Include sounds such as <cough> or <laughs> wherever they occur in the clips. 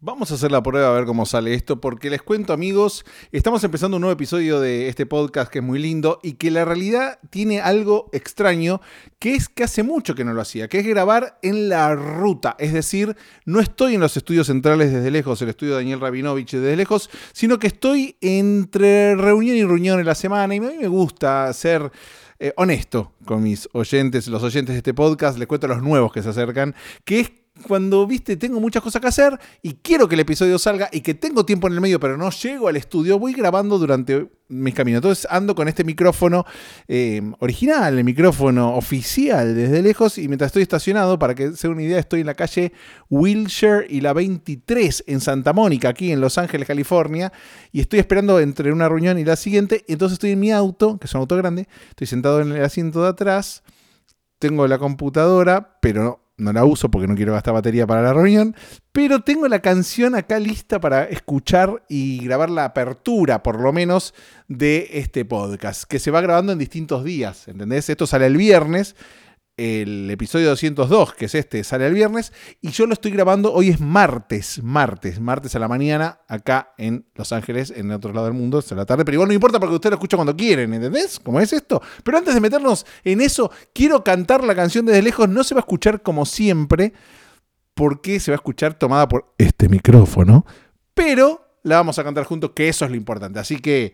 Vamos a hacer la prueba a ver cómo sale esto, porque les cuento amigos, estamos empezando un nuevo episodio de este podcast que es muy lindo y que la realidad tiene algo extraño, que es que hace mucho que no lo hacía, que es grabar en la ruta, es decir, no estoy en los estudios centrales desde lejos, el estudio de Daniel Rabinovich desde lejos, sino que estoy entre reunión y reunión en la semana y a mí me gusta ser... Eh, honesto con mis oyentes, los oyentes de este podcast, les cuento a los nuevos que se acercan, que es cuando, viste, tengo muchas cosas que hacer y quiero que el episodio salga y que tengo tiempo en el medio, pero no llego al estudio, voy grabando durante mis caminos. Entonces ando con este micrófono eh, original, el micrófono oficial desde lejos y mientras estoy estacionado, para que sea una idea, estoy en la calle Wilshire y la 23 en Santa Mónica, aquí en Los Ángeles, California, y estoy esperando entre una reunión y la siguiente. Entonces estoy en mi auto, que es un auto grande, estoy sentado en el asiento de atrás, tengo la computadora, pero no la uso porque no quiero gastar batería para la reunión, pero tengo la canción acá lista para escuchar y grabar la apertura, por lo menos, de este podcast, que se va grabando en distintos días, ¿entendés? Esto sale el viernes, el episodio 202, que es este, sale el viernes, y yo lo estoy grabando, hoy es martes, martes, martes a la mañana, acá en Los Ángeles, en otro lado del mundo, es a la tarde, pero igual no importa porque usted lo escucha cuando quieren, ¿entendés? ¿Cómo es esto? Pero antes de meternos en eso, quiero cantar la canción desde lejos, no se va a escuchar como siempre, porque se va a escuchar tomada por este micrófono, pero la vamos a cantar juntos, que eso es lo importante, así que...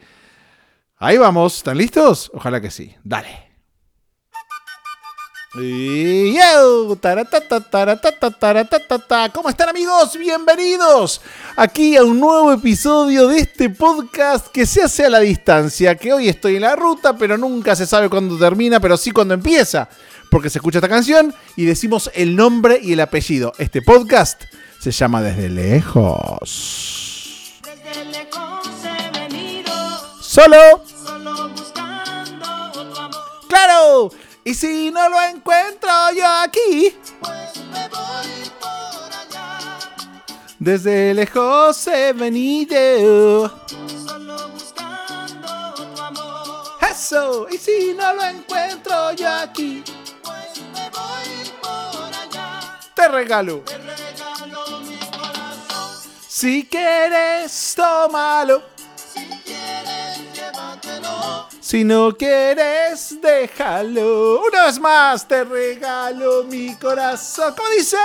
Ahí vamos, ¿están listos? Ojalá que sí. Dale. Yo, ¿Cómo están amigos? Bienvenidos aquí a un nuevo episodio de este podcast que se hace a la distancia, que hoy estoy en la ruta, pero nunca se sabe cuándo termina, pero sí cuándo empieza, porque se escucha esta canción y decimos el nombre y el apellido. Este podcast se llama Desde Lejos. Desde lejos he venido. Solo. Solo buscando tu amor. ¡Claro! Y si no lo encuentro yo aquí, pues me voy por allá. Desde lejos he venido. Solo buscando tu amor. Eso, y si no lo encuentro yo aquí, pues me voy por allá. Te regalo. Te regalo mi corazón. Si quieres, tómalo si no quieres, déjalo. Una vez más, te regalo mi corazón. ¿Cómo dice?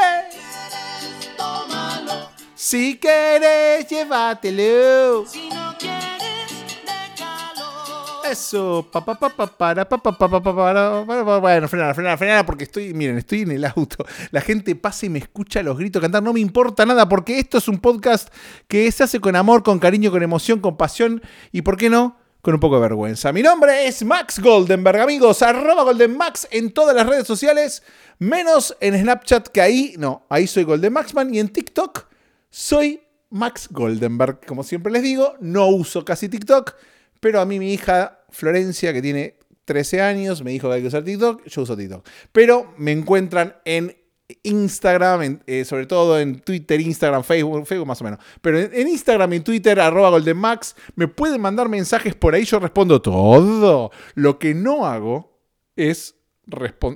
Si quieres, llévatelo. Si no quieres, déjalo. Eso. Pa, pa, pa, para, pa, pa, pa, pa, Bueno, frenar, frenar, frenar, porque estoy, miren, estoy en el auto. La gente pasa y me escucha los gritos cantar. No me importa nada, porque esto es un podcast que se hace con amor, con cariño, con emoción, con pasión. Y ¿por qué no? Con un poco de vergüenza. Mi nombre es Max Goldenberg, amigos, arroba GoldenMax en todas las redes sociales, menos en Snapchat, que ahí, no, ahí soy GoldenMaxman, y en TikTok soy Max Goldenberg. Como siempre les digo, no uso casi TikTok, pero a mí mi hija Florencia, que tiene 13 años, me dijo que hay que usar TikTok, yo uso TikTok. Pero me encuentran en Instagram, eh, sobre todo en Twitter, Instagram, Facebook, Facebook más o menos. Pero en, Instagram y Twitter, arroba GoldenMax, me pueden mandar mensajes por ahí, yo respondo todo. Lo que no hago es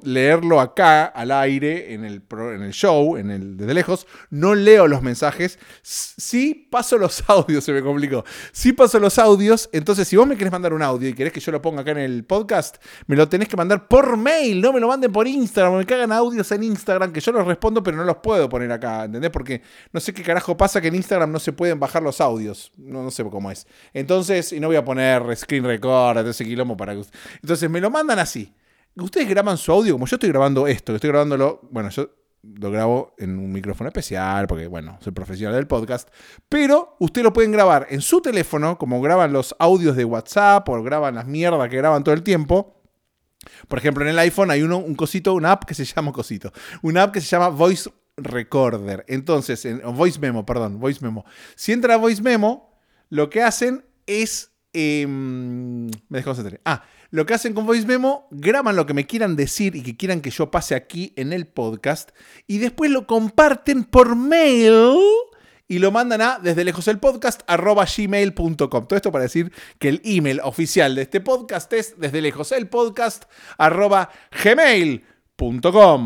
leerlo acá al aire en el, en el show, en el desde lejos, no leo los mensajes. Sí paso los <laughs> audios, se me complicó. Sí paso los audios, entonces si vos me querés mandar un audio y querés que yo lo ponga acá en el podcast, me lo tenés que mandar por mail, no me lo manden por Instagram, me cagan audios en Instagram que yo los respondo, pero no los puedo poner acá, ¿entendés? Porque no sé qué carajo pasa que en Instagram no se pueden bajar los audios, no, no sé cómo es. Entonces, y no voy a poner screen record, ese quilombo para que... Entonces me lo mandan así. Ustedes graban su audio como yo estoy grabando esto, estoy grabándolo, bueno, yo lo grabo en un micrófono especial porque, bueno, soy profesional del podcast, pero ustedes lo pueden grabar en su teléfono, como graban los audios de WhatsApp o graban las mierdas que graban todo el tiempo. Por ejemplo, en el iPhone hay uno, un cosito, una app que se llama cosito, una app que se llama Voice Recorder. Entonces, en, Voice Memo, perdón, Voice Memo. Si entra a Voice Memo, lo que hacen es... Em, me dejó Ah, lo que hacen con Voice Memo, graban lo que me quieran decir y que quieran que yo pase aquí en el podcast y después lo comparten por mail y lo mandan a desde lejos el podcast arroba gmail.com. Todo esto para decir que el email oficial de este podcast es desde lejos el podcast arroba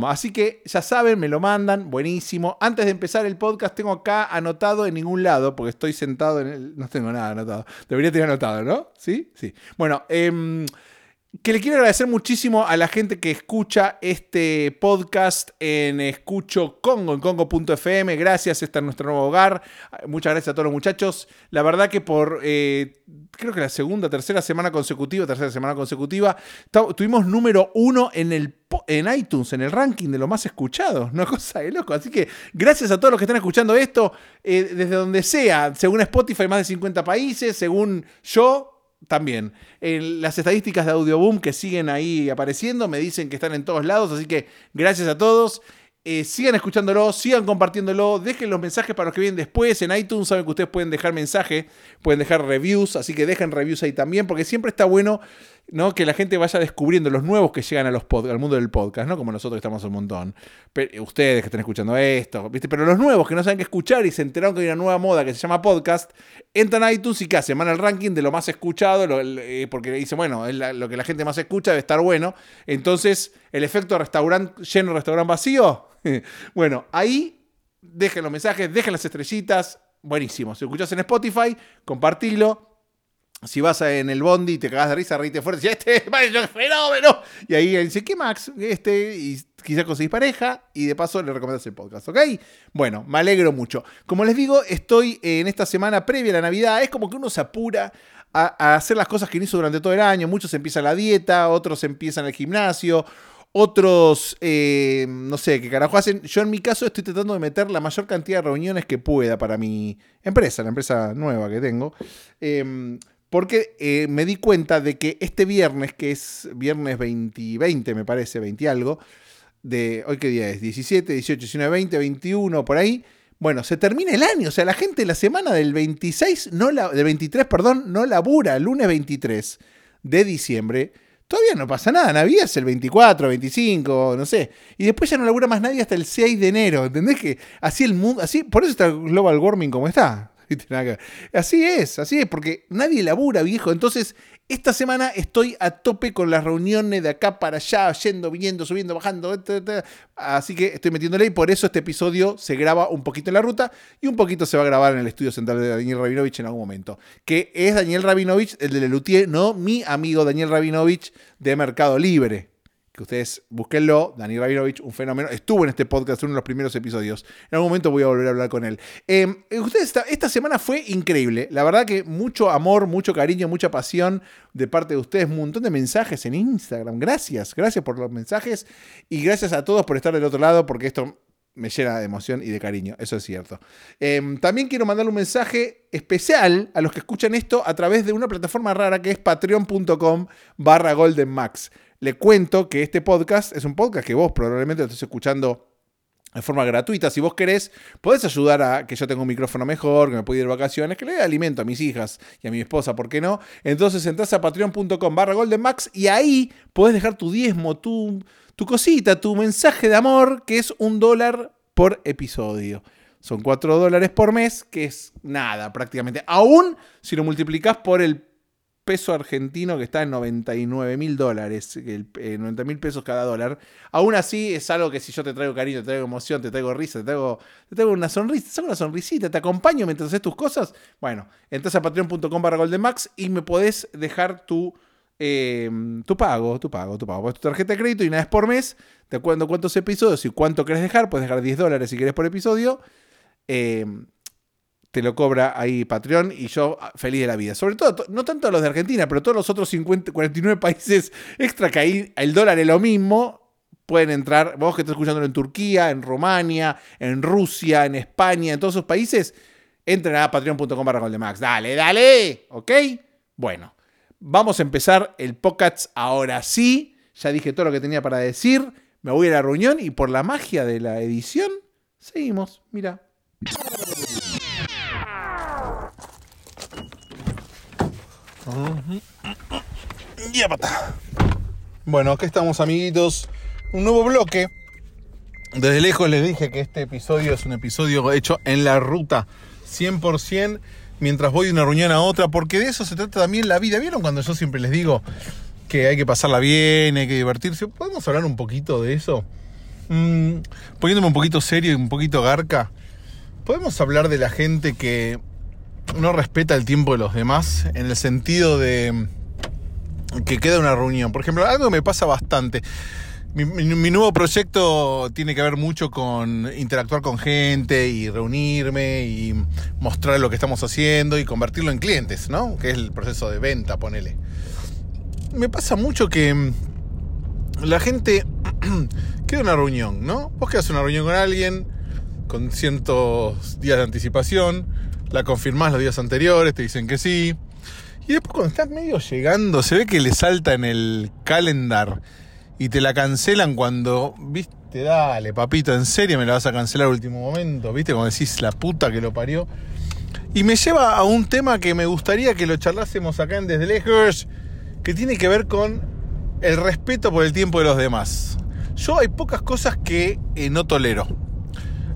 Así que ya saben, me lo mandan, buenísimo. Antes de empezar el podcast, tengo acá anotado en ningún lado, porque estoy sentado en el. No tengo nada anotado. Debería tener anotado, ¿no? Sí, sí. Bueno, eh, que le quiero agradecer muchísimo a la gente que escucha este podcast en Escucho Congo, en congo.fm. Gracias, este es nuestro nuevo hogar. Muchas gracias a todos los muchachos. La verdad que por, eh, creo que la segunda, tercera semana consecutiva, tercera semana consecutiva, tuvimos número uno en el en iTunes, en el ranking de lo más escuchado. Una cosa de loco. Así que gracias a todos los que están escuchando esto, eh, desde donde sea. Según Spotify, más de 50 países. Según yo, también. las estadísticas de Audioboom que siguen ahí apareciendo me dicen que están en todos lados, así que gracias a todos. Eh, sigan escuchándolo, sigan compartiéndolo, dejen los mensajes para los que vienen después. En iTunes saben que ustedes pueden dejar mensaje, pueden dejar reviews, así que dejen reviews ahí también, porque siempre está bueno ¿no? que la gente vaya descubriendo los nuevos que llegan al mundo del podcast, ¿no? Como nosotros estamos un montón. Pero, ustedes que están escuchando esto, ¿viste? Pero los nuevos que no saben qué escuchar y se enteraron que hay una nueva moda que se llama podcast, entran a iTunes y ¿qué hacen? Van al ranking de lo más escuchado, eh, porque dicen, bueno, lo que la gente más escucha debe estar bueno. Entonces, el efecto restaurante lleno, restaurante vacío. <laughs> bueno, ahí dejen los mensajes, dejen las estrellitas. Buenísimo. Si escuchas en Spotify, compartilo si vas en el bondi y te cagas de risa, reíte fuerte, y este <laughs> es fenómeno. Y ahí dice, ¿qué Max? Este, y quizás conseguís pareja y de paso le recomiendas el podcast, ¿ok? Bueno, me alegro mucho. Como les digo, estoy en esta semana previa a la Navidad, es como que uno se apura a, hacer las cosas que hizo durante todo el año. Muchos empiezan la dieta, otros empiezan el gimnasio, otros, eh, no sé, qué carajo hacen. Yo en mi caso estoy tratando de meter la mayor cantidad de reuniones que pueda para mi empresa, la empresa nueva que tengo. Eh, porque eh, me di cuenta de que este viernes, que es viernes 20, 20 me parece, 20 algo, de hoy qué día es, 17, 18, 19, 20, 21, por ahí. Bueno, se termina el año, o sea, la gente la semana del 26, no la, del 23, perdón, no labura, el lunes 23 de diciembre. Todavía no pasa nada, Navidad es el 24, 25, no sé. Y después ya no labura más nadie hasta el 6 de enero, ¿entendés? Que así el mundo, así, por eso está global warming como está. <laughs> Así es, así es, porque nadie labura, viejo. Entonces, esta semana estoy a tope con las reuniones de acá para allá, yendo, viniendo, subiendo, bajando. Así que estoy metiéndole y por eso este episodio se graba un poquito en la ruta y un poquito se va a grabar en el estudio central de Daniel Rabinovich en algún momento. Que es Daniel Rabinovich, el de Lelutier, no mi amigo Daniel Rabinovich de Mercado Libre que ustedes búsquenlo, Daniel Rabinovich, un fenómeno, estuvo en este podcast, uno de los primeros episodios. En algún momento voy a volver a hablar con él. Em, eh, ustedes, esta, semana fue increíble. La verdad que mucho amor, mucho cariño, mucha pasión de parte de ustedes. Un montón de mensajes en Instagram. Gracias, gracias por los mensajes y gracias a todos por estar del otro lado, porque esto me llena de emoción y de cariño, eso es cierto. Em, también quiero mandarle un mensaje especial a los que escuchan esto a través de una plataforma rara que es patreon.com barra goldenmax le cuento que este podcast es un podcast que vos probablemente lo estés escuchando de forma gratuita. Si vos querés, podés ayudar a que yo tenga un micrófono mejor, que me pueda ir de vacaciones, que le dé alimento a mis hijas y a mi esposa, ¿por qué no? Entonces entras a patreon.com barra goldenmax y ahí podés dejar tu diezmo, tu, tu cosita, tu mensaje de amor, que es un dólar por episodio. Son cuatro dólares por mes, que es nada prácticamente. Aún si lo multiplicás por el peso argentino que está en 99 mil dólares, 90 eh, mil pesos cada dólar. Aún así es algo que si yo te traigo cariño, te traigo emoción, te traigo risa, te traigo, te traigo una sonrisa, te una sonrisita, te acompaño mientras haces tus cosas. Bueno, entras a patreon.com barra goldenmax y me podés dejar tu, eh, tu pago, tu pago, tu pago. tu tarjeta de crédito y una vez por mes te cuento cuántos episodios y cuánto querés dejar. Puedes dejar 10 dólares si querés por episodio. Eh, te lo cobra ahí Patreon y yo ah, feliz de la vida. Sobre todo, no tanto los de Argentina, pero todos los otros 50, 49 países extra que ahí el dólar es lo mismo. Pueden entrar, vos que estás escuchándolo en Turquía, en Rumania, en Rusia, en España, en todos esos países, entren a patreon.com barra Max. Dale, dale, ¿ok? Bueno, vamos a empezar el podcast ahora sí. Ya dije todo lo que tenía para decir. Me voy a la reunión y por la magia de la edición, seguimos. Mira. Bueno, aquí estamos amiguitos. Un nuevo bloque. Desde lejos les dije que este episodio es un episodio hecho en la ruta 100% mientras voy de una reunión a otra, porque de eso se trata también la vida. ¿Vieron cuando yo siempre les digo que hay que pasarla bien, hay que divertirse. ¿Podemos hablar un poquito de eso? Mm, poniéndome un poquito serio y un poquito garca. ¿Podemos hablar de la gente que no respeta el tiempo de los demás en el sentido de que queda una reunión? Por ejemplo, algo me pasa bastante. Mi, nuevo proyecto tiene que ver mucho con interactuar con gente y reunirme y mostrar lo que estamos haciendo y convertirlo en clientes, ¿no? Que es el proceso de venta, ponele. Me pasa mucho que la gente <clears throat> queda una reunión, ¿no? Vos quedas una reunión con alguien, con cientos días de anticipación, la confirmás los días anteriores, te dicen que sí. Y después cuando estás medio llegando, se ve que le salta en el calendar y te la cancelan cuando, viste, dale, papito, en serio me la vas a cancelar al último momento, viste, como decís, la puta que lo parió. Y me lleva a un tema que me gustaría que lo charlásemos acá en Desde Lejos, que tiene que ver con el respeto por el tiempo de los demás. Yo hay pocas cosas que eh, no tolero.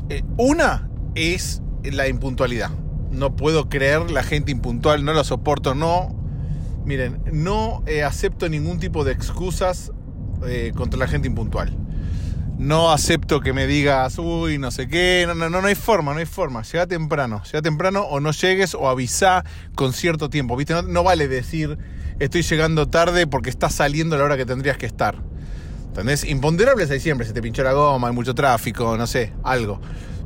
Eh, una es la impuntualidad. No puedo creer la gente impuntual, no la soporto, no. Miren, no eh, acepto ningún tipo de excusas eh, contra la gente impuntual. No acepto que me digas, uy, no sé qué. No, no, no, no hay forma, no hay forma. Llega temprano. Llega temprano o no llegues o avisa con cierto tiempo. ¿Viste? No, vale decir, estoy llegando tarde porque estás saliendo a la hora que tendrías que estar. ¿Entendés? Imponderables hay siempre, se te pinchó la goma, hay mucho tráfico, no sé, algo.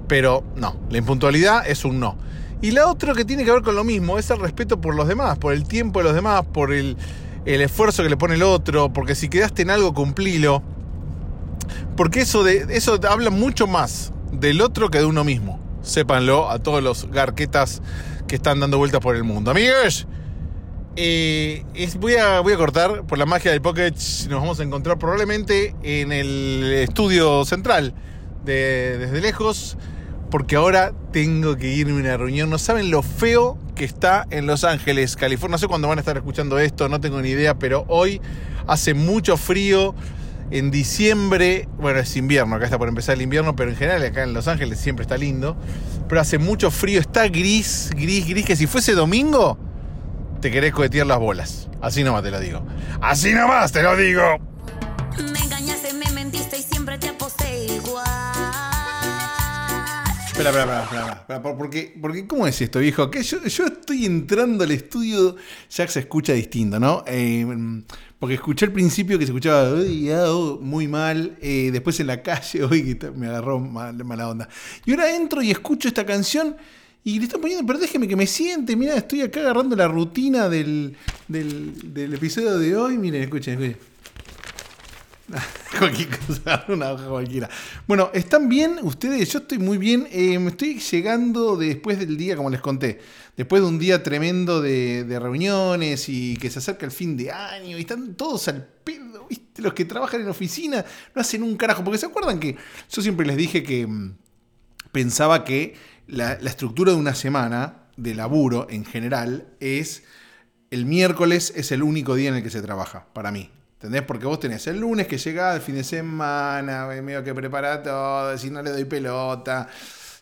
Pero no, la impuntualidad es un no. Y la otra que tiene que ver con lo mismo es el respeto por los demás, por el tiempo de los demás, por el, esfuerzo que le pone el otro, porque si quedaste en algo, cumplilo. Porque eso, de, eso habla mucho más del otro que de uno mismo. Sépanlo a todos los garquetas que están dando vueltas por el mundo. Amigos, eh, voy, a, voy a cortar por la magia del Pocket. Nos vamos a encontrar probablemente en el estudio central de, desde lejos. Porque ahora tengo que irme a una reunión. No saben lo feo que está en Los Ángeles, California. No sé cuándo van a estar escuchando esto, no tengo ni idea. Pero hoy hace mucho frío. En diciembre, bueno, es invierno, acá está por empezar el invierno, pero en general acá en Los Ángeles siempre está lindo. Pero hace mucho frío, está gris, gris, gris, que si fuese domingo, te querés cohetear las bolas. Así nomás te lo digo. Así nomás te lo digo. Espera, espera, espera, espera, porque, porque ¿cómo es esto, viejo? Que yo, estoy entrando al estudio, ya se escucha distinto, ¿no? Eh, porque escuché al principio que se escuchaba muy mal, eh, después en la calle, <laughs> hoy me agarró mala onda. Y ahora entro y escucho esta canción y le están poniendo, pero déjeme que me siente, mira, estoy acá agarrando la rutina del, del, episodio de hoy. Miren, escuchen, escuchen. <laughs> una hoja cualquiera. Bueno, ¿están bien ustedes? Yo estoy muy bien. Eh, me estoy llegando después del día, como les conté. Después de un día tremendo de, reuniones y que se acerca el fin de año y están todos al pedo, ¿viste? Los que trabajan en oficina no hacen un carajo. Porque se acuerdan que yo siempre les dije que mm, pensaba que la, estructura de una semana de laburo en general es el miércoles es el único día en el que se trabaja, para mí. ¿Entendés? Porque vos tenés el lunes que llega, el fin de semana, medio que prepara todo, si no le doy pelota.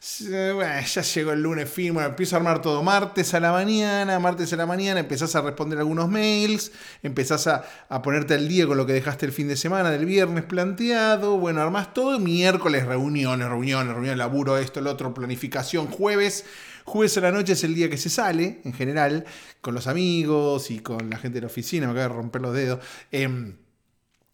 Ya llegó el lunes, firmo, empiezo a armar todo. Martes a la mañana, martes a la mañana, empezás a responder algunos mails, empezás a, a, ponerte al día con lo que dejaste el fin de semana, del viernes planteado. Bueno, armás todo. Miércoles, reuniones, reuniones, reuniones, laburo, esto, el otro, planificación. Jueves, jueves a la noche es el día que se sale, en general, con los amigos y con la gente de la oficina. Me acabo de romper los dedos. Eh,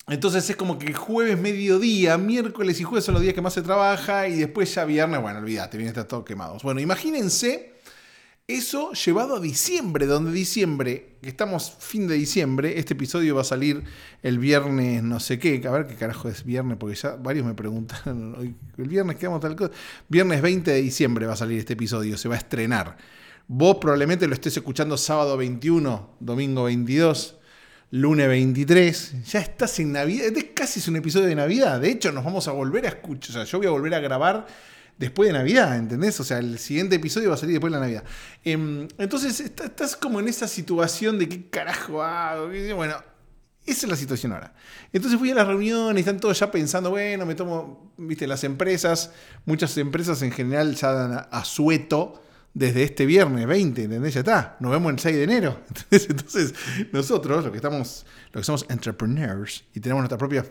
entonces es como que jueves, mediodía, miércoles y jueves son los días que más se trabaja y después ya viernes, bueno, olvídate, viene está todo quemados. Bueno, imagínense eso llevado a diciembre, donde diciembre, que estamos fin de diciembre, este episodio va a salir el viernes no sé qué, a ver qué carajo es viernes, porque ya varios me preguntan, <laughs> el viernes quedamos tal cosa, viernes 20 de diciembre va a salir este episodio, se va a estrenar. Vos probablemente lo estés escuchando sábado 21, domingo 22 lunes 23. Ya estás en Navidad. Es casi es un episodio de Navidad. De hecho, nos vamos a volver a escuchar. O sea, yo voy a volver a grabar después de Navidad, ¿entendés? O sea, el siguiente episodio va a salir después de la Navidad. Em, entonces, estás como en esa situación de qué carajo hago. Bueno, esa es la situación ahora. Entonces fui a la reunión y están todos ya pensando, bueno, me tomo, viste, las empresas, muchas empresas en general ya dan a, sueto desde este viernes 20, ¿entendés? Ya está, nos vemos el 6 de enero. <laughs> Entonces, nosotros, los que estamos, los que somos entrepreneurs y tenemos nuestras propias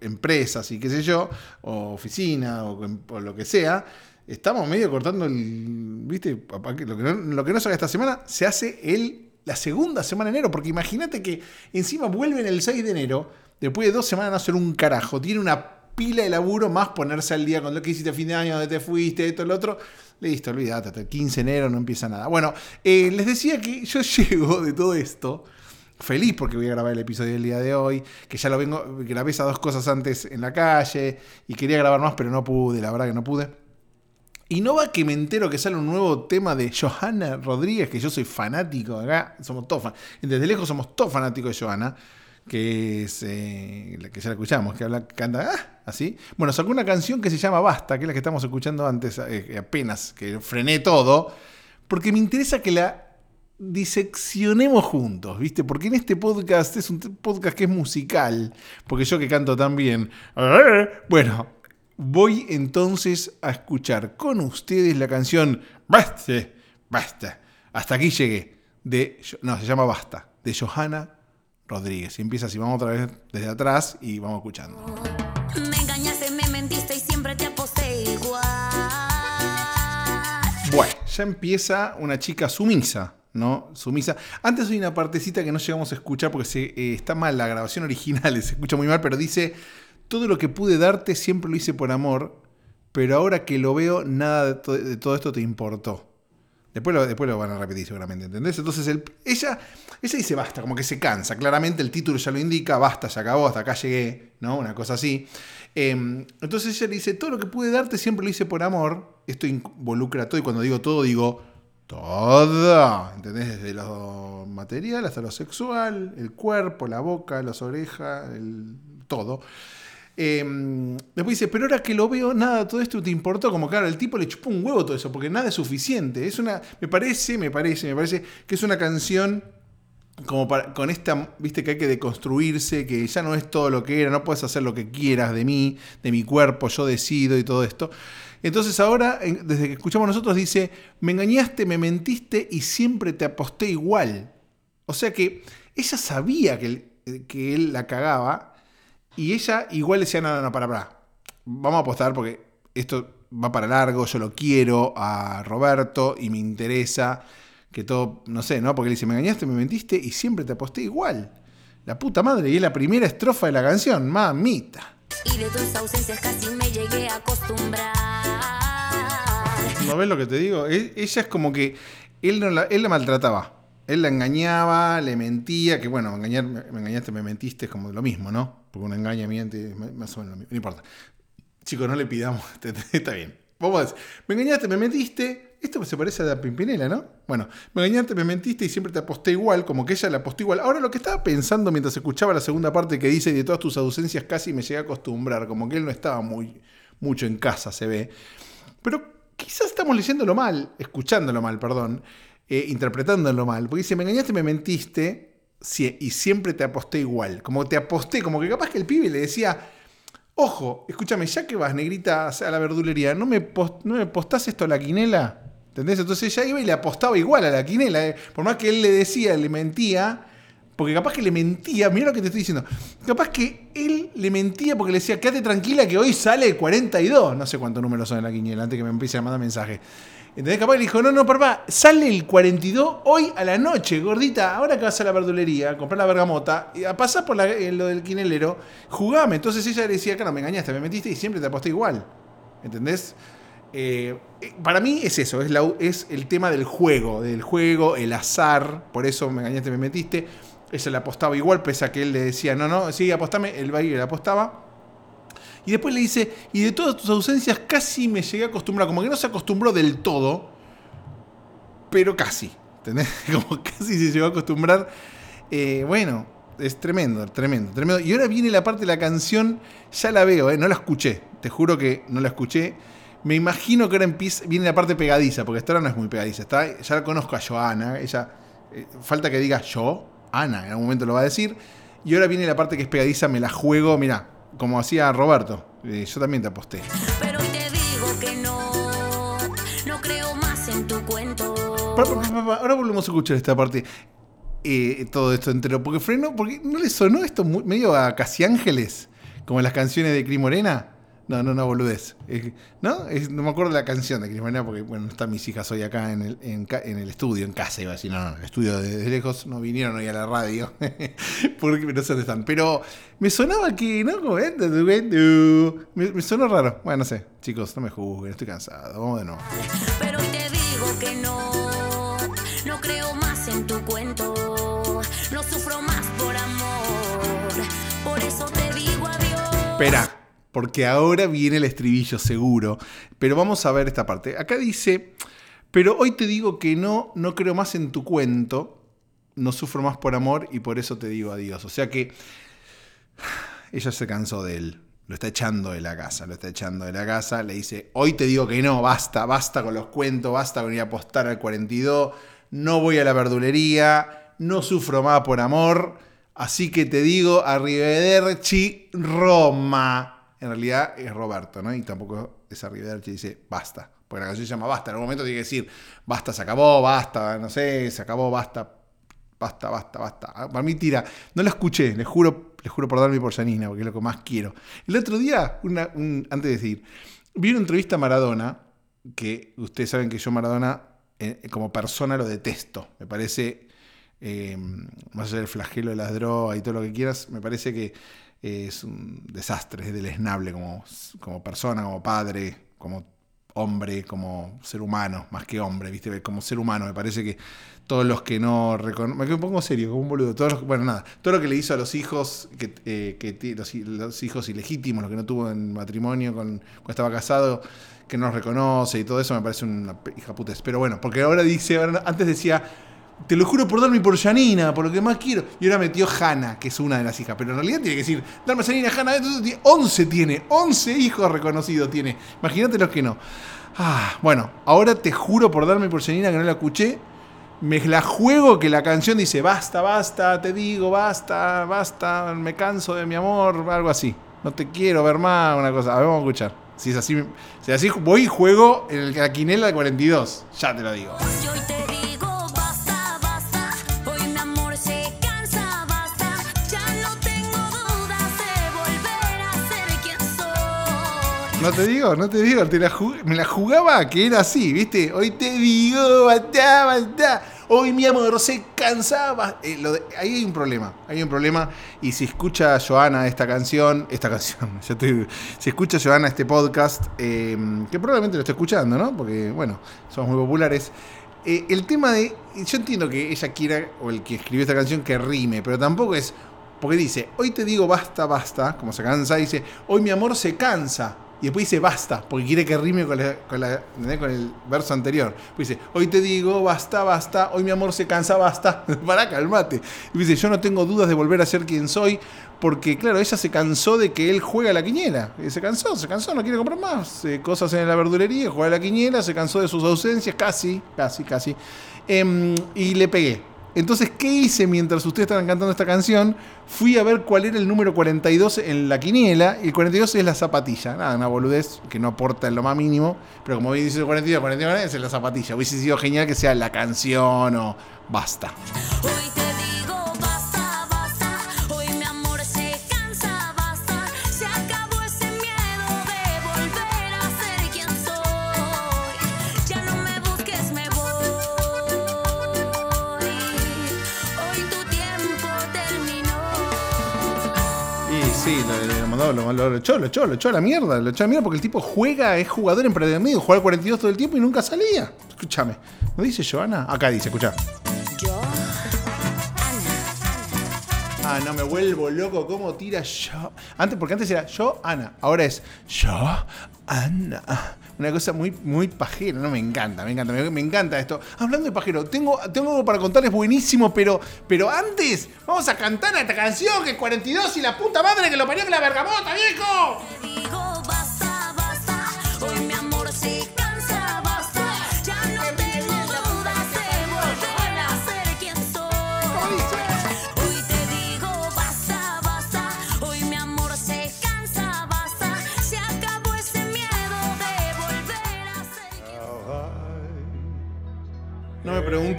empresas y qué sé yo, o oficina o, lo que sea, estamos medio cortando el, ¿viste? Lo que, no, lo que esta semana, se hace el, la segunda semana de enero, porque imagínate que encima vuelven el 6 de enero, después de dos semanas no hacer un carajo, tiene una pila de laburo más ponerse al día con lo que hiciste a fin de año, donde te fuiste, esto, lo otro. Listo, olvídate, hasta el 15 de enero no empieza nada. Bueno, eh, les decía que yo <laughs> llego de todo esto feliz porque voy a grabar el episodio del día de hoy, que ya lo vengo, grabé esas dos cosas antes en la calle y quería grabar más, pero no pude, la verdad que no pude. Y no va que me entero que sale un nuevo tema de Johanna Rodríguez, que yo soy fanático acá, somos todos desde lejos somos todos fanáticos de Johanna, que es eh, la que ya la escuchamos, que habla, canta ah, así. Bueno, sacó una canción que se llama Basta, que es la que estamos escuchando antes, eh, apenas que frené todo, porque me interesa que la diseccionemos juntos, ¿viste? Porque en este podcast es un podcast que es musical, porque yo que canto también, bueno, voy entonces a escuchar con ustedes la canción Basta, basta, hasta aquí llegué, de, no, se llama Basta, de Johanna Rodríguez. Y empieza así, vamos otra vez desde atrás y vamos escuchando. Me engañaste, me mentiste y siempre te aposté igual. Bueno, ya empieza una chica sumisa ¿no? Sumisa. Antes hay una partecita que no llegamos a escuchar porque se, eh, está mal la grabación original, <laughs> se escucha muy mal, pero dice, todo lo que pude darte siempre lo hice por amor, pero ahora que lo veo, nada de, todo esto te importó. Después lo, después lo van a repetir seguramente, ¿entendés? Entonces ella, ella dice basta, como que se cansa. Claramente el título ya lo indica, basta, ya acabó, hasta acá llegué, ¿no? Una cosa así. Em, entonces ella dice, todo lo que pude darte siempre lo hice por amor. Esto involucra todo y cuando digo todo digo todo, ¿entendés? Desde lo material hasta lo sexual, el cuerpo, la boca, las orejas, el, todo. Em, después dice, pero ahora que lo veo, nada, todo esto te importó. Como claro, el tipo le chupó un huevo todo eso, porque nada es suficiente. Es una, me parece, me parece, me parece que es una canción como con esta, viste que hay que deconstruirse, que ya no es todo lo que era, no puedes hacer lo que quieras de mí, de mi cuerpo, yo decido y todo esto. Entonces ahora, desde que escuchamos nosotros, dice, me engañaste, me mentiste y siempre te aposté igual. O sea que ella sabía que que él la cagaba y ella igual decía, no, no, no, para, para. Vamos a apostar porque esto va para largo, yo lo quiero a Roberto y me interesa que todo, no sé, ¿no? Porque él dice, me engañaste, me mentiste y siempre te aposté igual. La puta madre, y es la primera estrofa de la canción, mamita. Y de tus ausencias casi me llegué a acostumbrar. ¿No ves lo que te digo? E, ella es como que él, no la, él la maltrataba. Él la engañaba, le mentía, que bueno, engañar, me engañaste, me mentiste, es como lo mismo, ¿no? Porque una engaña, miente, más o menos lo mismo. No importa. Chicos, no le pidamos, <laughs> está bien. Vamos a decir, me engañaste, me mentiste, esto se parece a la Pimpinela, ¿no? Bueno, me engañaste, me mentiste y siempre te aposté igual, como que ella le apostó igual. Ahora lo que estaba pensando mientras escuchaba la segunda parte que dice, de todas tus ausencias casi me llegué a acostumbrar, como que él no estaba muy, mucho en casa, se ve. Pero quizás estamos leyéndolo mal, escuchándolo mal, perdón, eh, interpretándolo mal, porque dice, me engañaste, me mentiste y siempre te aposté igual. Como te aposté, como que capaz que el pibe le decía Ojo, escúchame, ya que vas, negrita, a la verdulería, ¿no me, ¿no me esto a la quinela? ¿Entendés? Entonces ella iba y le apostaba igual a la quinela. Eh. Por más que él le decía, le mentía, porque capaz que le mentía, mira lo que te estoy diciendo. Capaz que él le mentía porque le decía, quédate tranquila que hoy sale 42. No sé cuántos números son en la quiniela, antes que me empiece a mandar mensaje. ¿Entendés? Capaz le dijo, no, no, papá, sale el 42 hoy a la noche, gordita. Ahora que vas a la verdulería, comprar la bergamota, y a pasar por eh, lo del quinelero, jugame. Entonces ella le decía, claro, me engañaste, me metiste y siempre te aposté igual. ¿Entendés? Eh, eh, para mí es eso, es, es el tema del juego, del juego, el azar. Por eso me engañaste, me metiste. Ella le apostaba igual, pese a que él le decía, no, no, sí, apostame, el baile le apostaba. Y después le dice, y de todas tus ausencias casi me llegué a acostumbrar, como que no se acostumbró del todo, pero casi, ¿entendés? <laughs> Como casi se llegó a acostumbrar. Eh, bueno, es tremendo, tremendo, tremendo. Y ahora viene la parte de la canción, ya la veo, ¿eh? no la escuché, te juro que no la escuché. Me imagino que ahora empieza, viene la parte pegadiza, porque esta hora no es muy pegadiza. Está, ya la conozco a Joana, ella, eh, falta que diga yo, Ana, en algún momento lo va a decir. Y ahora viene la parte que es pegadiza, me la juego, mira, como hacía Roberto. yo también te aposté. Pero te digo que no, no creo más en tu cuento. Ahora volvemos a escuchar esta parte. Eh, todo esto entero. Porque freno, porque no le sonó esto medio a Casi Ángeles, como en las canciones de Cris Morena. No, no, no, boludez. ¿No? no me acuerdo de la canción de Cris Morena porque, bueno, no están mis hijas hoy acá en el, en, el estudio, en casa, iba a decir, no, no, en el estudio de, lejos no vinieron hoy a la radio. <laughs> porque no sé dónde están. Pero me sonaba que, ¿no? Como, me, me sonó raro. Bueno, no sé. Chicos, no me juzguen, estoy cansado. Vamos de nuevo. Pero te digo que no, no creo más en tu cuento. No sufro más por amor. Por eso te digo adiós. Espera porque ahora viene el estribillo seguro. Pero vamos a ver esta parte. Acá dice, pero hoy te digo que no, no creo más en tu cuento, no sufro más por amor y por eso te digo adiós. O sea que ella se cansó de él. Lo está echando de la casa, lo está echando de la casa. Le dice, hoy te digo que no, basta, basta con los cuentos, basta con ir a apostar al 42, no voy a la verdulería, no sufro más por amor. Así que te digo, arrivederci Roma en realidad es Roberto, ¿no? Y tampoco es Arrivederci dice basta. Porque la canción se llama basta. En algún momento tiene que decir basta, se acabó, basta, no sé, se acabó, basta, basta, basta, basta. Ah, para mí tira. No la escuché, les juro, les juro por darme por Janina, porque es lo que más quiero. El otro día, antes de decir, vi una entrevista a Maradona, que ustedes saben que yo Maradona eh, como persona lo detesto. Me parece, eh, más allá del flagelo de las drogas y todo lo que quieras, me parece que es un desastre, es deleznable como, como persona, como padre, como hombre, como ser humano, más que hombre, ¿viste? Como ser humano, me parece que todos los que no reconocen. Me pongo serio, como un boludo. Bueno, nada. Todo lo que le hizo a los hijos, que, eh, que los, hijos ilegítimos, los que no tuvo en matrimonio con, cuando estaba casado, que no los reconoce y todo eso, me parece una hija. Pero bueno, porque ahora dice, antes decía te lo juro por darme por Janina, por lo que más quiero. Y ahora metió Hanna, que es una de las hijas. Pero en realidad tiene que decir, darme Janina, Hanna. 11 tiene, 11 hijos reconocidos tiene. Imagínate los que no. Ah, bueno, ahora te juro por darme por Janina que no la escuché. Me la juego que la canción dice, basta, basta, te digo, basta, basta, me canso de mi amor, algo así. No te quiero ver más, una cosa. A ver, vamos a escuchar. Si es así, si es así voy y juego en la quinela de 42. Ya te lo digo. No te digo, no te digo, te la me la jugaba que era así, ¿viste? Hoy te digo, basta, basta. Hoy mi amor se cansaba. Eh, ahí hay un problema, hay un problema. Y si escucha a Joana esta canción, esta canción, <laughs> si escucha a Joana este podcast, em, que probablemente lo esté escuchando, ¿no? Porque, bueno, somos muy populares. Eh, el tema de. Yo entiendo que ella quiera, o el que escribió esta canción, que rime, pero tampoco es. Porque dice, hoy te digo basta, basta, como se cansa, dice, hoy mi amor se cansa. Y después dice basta, porque quiere que rime con, el verso anterior. Pues dice, hoy te digo basta, basta, hoy mi amor se cansa, basta. <laughs> Para calmate. Y dice, yo no tengo dudas de volver a ser quien soy, porque claro, ella se cansó de que él juega a la quiniela. Y se cansó, se cansó, no quiere comprar más eh, cosas en la verdulería, juega a la quiniela, se cansó de sus ausencias, casi, casi, casi. Em, y le pegué. Entonces, ¿qué hice mientras ustedes estaban cantando esta canción? Fui a ver cuál era el número 42 en la quiniela, y el 42 es la zapatilla. Nada, una boludez que no aporta en lo más mínimo, pero como dice el 42, 42 es la zapatilla. Hubiese sido genial que sea la canción o basta. Sí, lo, lo, lo, echó, lo echó, lo echó a la mierda, lo echó a la mierda porque el tipo juega, es jugador en medio, juega al 42 todo el tiempo y nunca salía. Escúchame, ¿no dice Joana? Acá dice, escucha. Yo, Ah, no me vuelvo loco, ¿cómo tira yo? Antes, porque antes era yo, Ana, ahora es yo, Ana. Una cosa muy, muy pajera, no me encanta, me encanta, me, encanta esto. Hablando de pajero, tengo, tengo algo para contarles buenísimo, pero, pero antes vamos a cantar esta canción que es 42 y la puta madre que lo parió que la bergamota, viejo.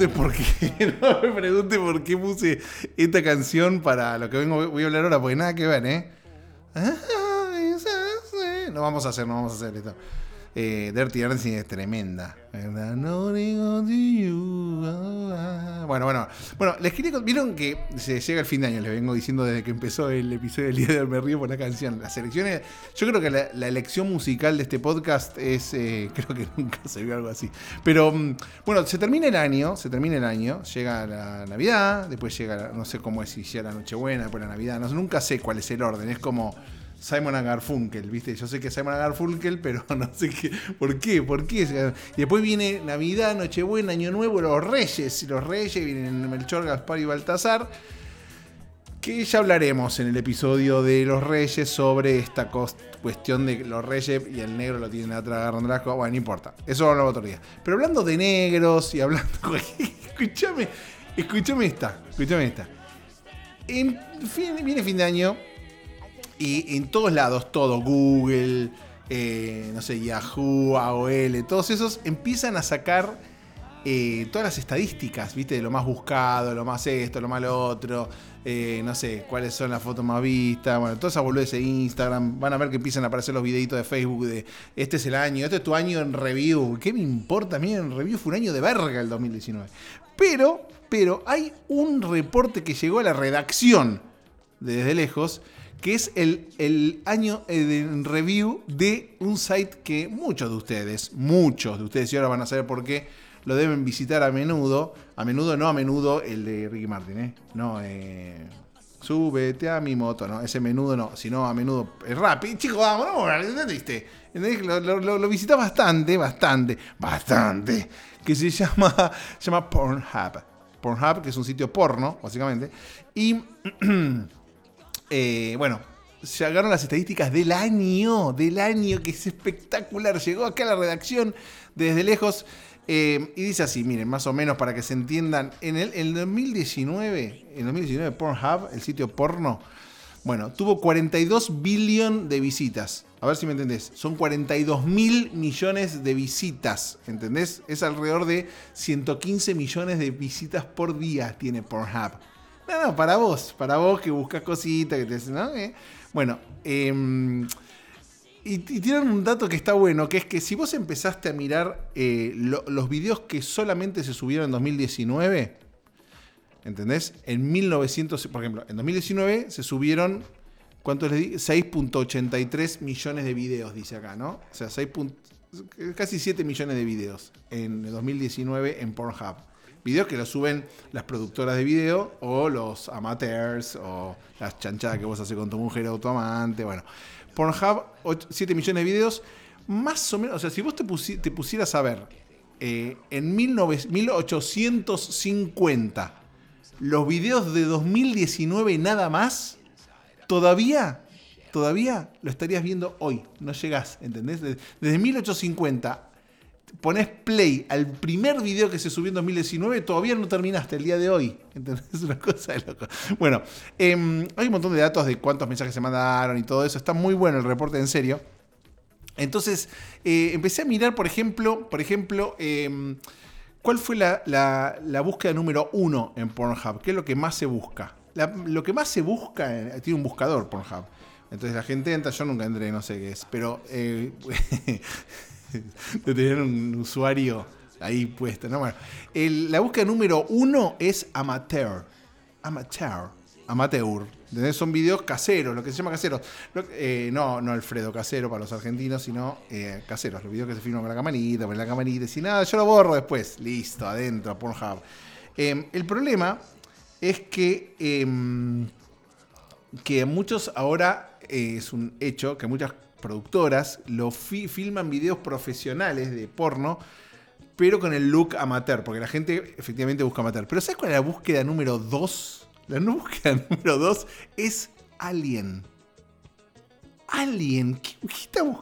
Por qué, <laughs> no me pregunte por qué puse esta canción para lo que vengo, voy a hablar ahora, porque nada que ver, ¿eh? No vamos a hacer, no vamos a hacer esto. Eh, Dirty Dancing es tremenda. Bueno, bueno. Bueno, les quería Vieron que se llega el fin de año, les vengo diciendo desde que empezó el episodio del día de hoy, me río por la canción. Las elecciones. Yo creo que la, elección musical de este podcast es. Eh, <laughs> creo que nunca se vio algo así. Pero mm, bueno, se termina el año, se termina el año, llega la Navidad, después llega, no sé cómo es si ya la Nochebuena, después la Navidad, no, nunca sé cuál es el orden. Es como Simon Garfunkel, ¿viste? Yo sé que es Simon Garfunkel, <laughs> pero no sé qué, por qué, por qué. Y después viene Navidad, Nochebuena, Año Nuevo, los Reyes. Los Reyes vienen Melchor, Gaspar y Baltasar. Que ya hablaremos en el episodio de los Reyes sobre esta cuestión de los Reyes y el negro lo tienen atrás agarrando las Bueno, no importa. Eso lo hablamos otro día. Pero hablando de negros y hablando. <laughs> escúchame, escúchame esta. Escúchame esta. En viene fin de año y en todos lados, todo, Google, eh, no sé, Yahoo, AOL, todos esos empiezan a sacar eh, todas las estadísticas, ¿viste? De lo más buscado, lo más esto, lo más lo otro, eh, no sé, cuáles son las fotos más vistas, bueno, toda esa boludez de Instagram, van a ver que empiezan a aparecer los videitos de Facebook de este es el año, este es tu año en review, ¿qué me importa a mí en review? Fue un año de verga el 2019. Pero, pero hay un reporte que llegó a la redacción desde lejos que es el, año de review de un site que muchos de ustedes, muchos de ustedes, y ahora van a saber por qué, lo deben visitar a menudo. A menudo, no a menudo el de Ricky Martin, ¿eh? No, eh, súbete a mi moto, ¿no? Ese menudo no, sino a menudo es rápido. Chicos, vamos, no, ¿entendiste? Lo, lo, bastante, bastante, bastante. Que se llama, se llama Pornhub. Pornhub, que es un sitio porno, básicamente. Y. <clears throat> Eh, bueno, llegaron las estadísticas del año, del año, que es espectacular. Llegó acá a la redacción desde lejos eh, y dice así, miren, más o menos para que se entiendan, en el 2019, en 2019 Pornhub, el sitio porno, bueno, tuvo 42 billones de visitas. A ver si me entendés. Son 42 mil millones de visitas. ¿Entendés? Es alrededor de 115 millones de visitas por día tiene Pornhub. No, no, para vos, para vos que buscas cositas, que te ¿no? Eh, bueno, em, y, tienen un dato que está bueno, que es que si vos empezaste a mirar eh, los videos que solamente se subieron en 2019, ¿entendés? En 1900, por ejemplo, en 2019 se subieron, ¿cuánto les di? 6.83 millones de videos, dice acá, ¿no? O sea, 6. casi 7 millones de videos en 2019 en Pornhub videos que los suben las productoras de video o los amateurs o las chanchadas que vos haces con tu mujer o tu amante. Bueno, Pornhub, 7 millones de videos. Más o menos, o sea, si vos te, pusieras a ver eh, en 1850 los videos de 2019 nada más, todavía, todavía lo estarías viendo hoy. No llegás, ¿entendés? Desde 1850 pones play al primer video que se subió en 2019, todavía no terminaste el día de hoy. <laughs> ¿Entendés? Una cosa de loco. Bueno, em, hay un montón de datos de cuántos mensajes se mandaron y todo eso. Está muy bueno el reporte, en serio. Entonces, eh, empecé a mirar, por ejemplo, por ejemplo, em, ¿cuál fue la, búsqueda número uno en Pornhub? ¿Qué es lo que más se busca? lo que más se busca, eh, tiene un buscador Pornhub. Entonces la gente entra, yo nunca entré, no sé qué es, pero eh, <laughs> <laughs> de tener un usuario ahí puesto. ¿no? Bueno, la búsqueda número uno es amateur. Amateur. Amateur. Son videos caseros, lo que se llama caseros. Eh, no, no Alfredo casero para los argentinos, sino eh, caseros. Los videos que se filman con la camarita, con la camarita. Y nada, yo lo borro después. Listo, adentro, Pornhub. Em, el problema es que, em, que muchos ahora eh, es un hecho que muchas productoras lo filman videos profesionales de porno, pero con el look amateur, porque la gente efectivamente busca amateur. Pero ¿sabes cuál es la búsqueda número 2? La <laughs> búsqueda número 2 es Alien. Alien, ¿qué,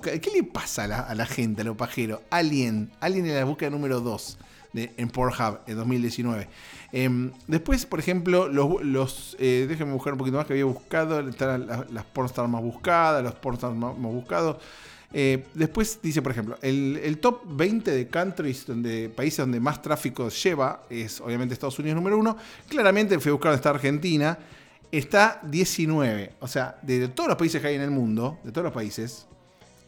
qué, ¿Qué le pasa a la, gente, a los pajeros? Alien, Alien es la búsqueda número 2 en Pornhub en 2019. Em, después, por ejemplo, los, eh, déjenme buscar un poquito más que había buscado. Están las, las más buscadas, los pornstars más, buscados. Eh, después dice, por ejemplo, el, top 20 de countries, donde, países donde más tráfico lleva, es obviamente Estados Unidos número uno. Claramente fui a buscar está Argentina. Está 19. O sea, de todos los países que hay en el mundo, de todos los países,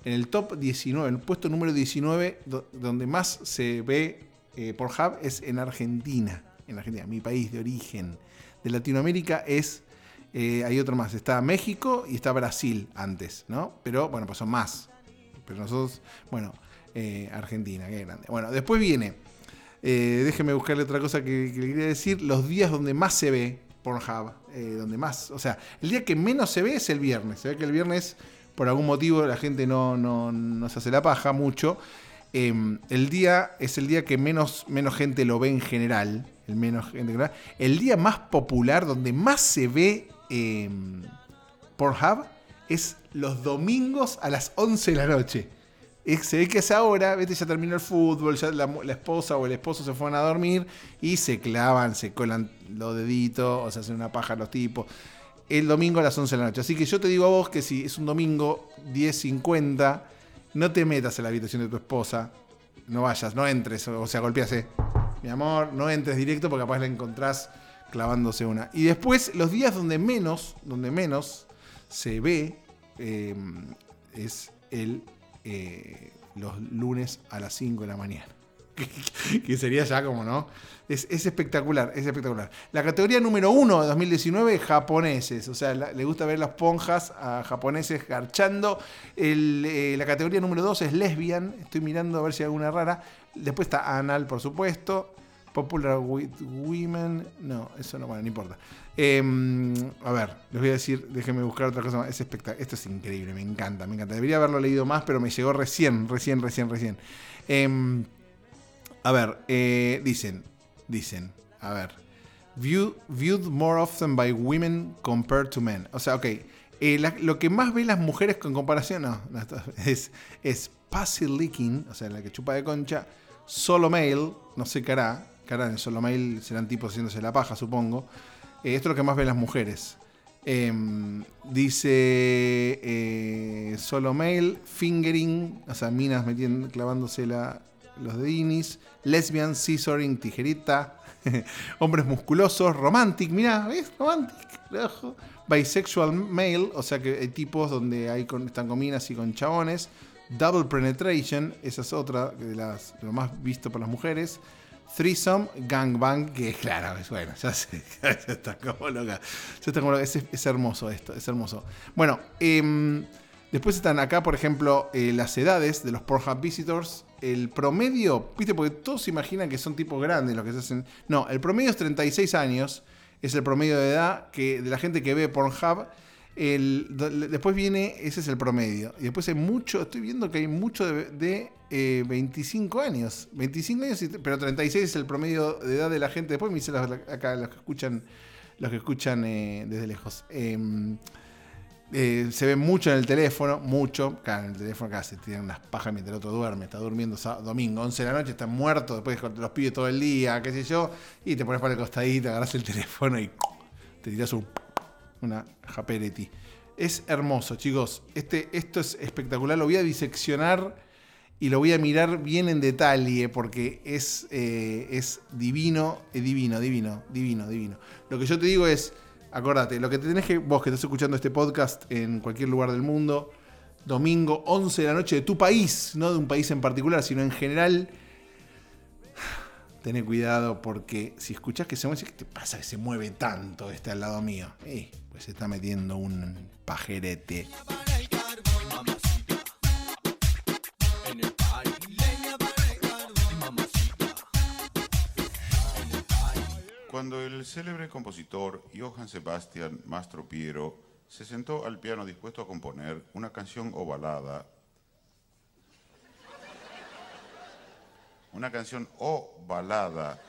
en el top 19, en el puesto número 19, donde más se ve eh, por Hub es en Argentina. En Argentina, mi país de origen. De Latinoamérica es eh, hay otro más, está México y está Brasil antes, ¿no? Pero bueno, pues son más. Pero nosotros, bueno, eh, Argentina, qué grande. Bueno, después viene, eh, déjeme buscarle otra cosa que, le quería decir, los días donde más se ve Pornhub, donde más, o sea, el día que menos se ve es el viernes. Se ve que el viernes, por algún motivo, la gente no, no, se hace la paja mucho. Em, el día es el día que menos, menos gente lo ve en general. El, menos gente, el día más popular, donde más se ve eh, Pornhub es los domingos a las 11 de la noche. se ve que es ahora, ¿viste? ya terminó el fútbol, ya la, esposa o el esposo se fueron a dormir y se clavan, se colan los deditos, o se hacen una paja los tipos. El domingo a las 11 de la noche. Así que yo te digo a vos que si es un domingo 10.50, no te metas en la habitación de tu esposa, no vayas, no entres, o sea, golpease. Mi amor, no entres directo porque capaz la encontrás clavándose una. Y después, los días donde menos, donde menos se ve em, es el, eh, los lunes a las 5 de la mañana. <laughs> que sería ya como, ¿no? Es, espectacular, es espectacular. La categoría número uno de 2019, japoneses. O sea, le gusta ver las ponjas a japoneses garchando. Eh, la categoría número dos es lesbian. Estoy mirando a ver si hay alguna rara. Después está anal, por supuesto. Popular with Women. No, eso no, bueno, no importa. Em, a ver, les voy a decir, déjenme buscar otra cosa más. Es espectacular. Esto es increíble, me encanta, me encanta. Debería haberlo leído más, pero me llegó recién, recién, recién, recién. Em, a ver, eh, dicen, dicen, a ver. viewed more often by women compared to men. O sea, ok. Eh, lo que más ven las mujeres con comparación, no, <laughs> es, es pussy licking, o sea, la que chupa de concha, solo male, no sé qué hará, en solo mail serán tipos haciéndose la paja, supongo. Eh, esto es lo que más ven las mujeres. Em, dice solo mail, fingering, o sea, minas metiendo, clavándose la, los dedinis, lesbian, scissoring, tijerita, <laughs> hombres musculosos, romantic, mira, ¿ves? Romantic, bisexual male, o sea que hay tipos donde hay con, están con minas y con chabones, double penetration, esa es otra de, las, de lo más visto por las mujeres, Threesome Gangbang, que claro, es bueno, ya sé, <laughs> ya está como loca. Ya está como loca. Es, hermoso esto, es hermoso. Bueno, em, después están acá, por ejemplo, eh, las edades de los Pornhub Visitors. El promedio, viste, porque todos se imaginan que son tipos grandes los que se hacen. No, el promedio es 36 años, es el promedio de edad que, de la gente que ve Pornhub. El, después viene, ese es el promedio. Y después hay mucho, estoy viendo que hay mucho de, 25 eh, años. 25 años, pero 36 es el promedio de edad de la gente. Después me dicen acá los que escuchan, los que escuchan eh, desde lejos. Em, eh, se ve mucho en el teléfono, mucho. En el teléfono se tiran unas pajas mientras el otro duerme. Está durmiendo domingo, 11 de la noche, está muerto. Después los pibes todo el día, qué sé yo. Y te pones para el costadito, agarras el teléfono y te tiras un una Japeretti. Es hermoso, chicos. Este, esto es espectacular. Lo voy a diseccionar y lo voy a mirar bien en detalle porque es, eh, es divino, es divino, divino, divino, divino. Lo que yo te digo es, acordate, lo que tenés que, vos que estás escuchando este podcast en cualquier lugar del mundo, domingo 11 de la noche de tu país, no de un país en particular, sino en general, <sighs> Tené cuidado porque si escuchás que se mueve, ¿qué te pasa que se mueve tanto este al lado mío? Eh, pues se está metiendo un pajerete. Cuando el célebre compositor Johann Sebastian Mastropiero se sentó al piano dispuesto a componer una canción ovalada una canción o balada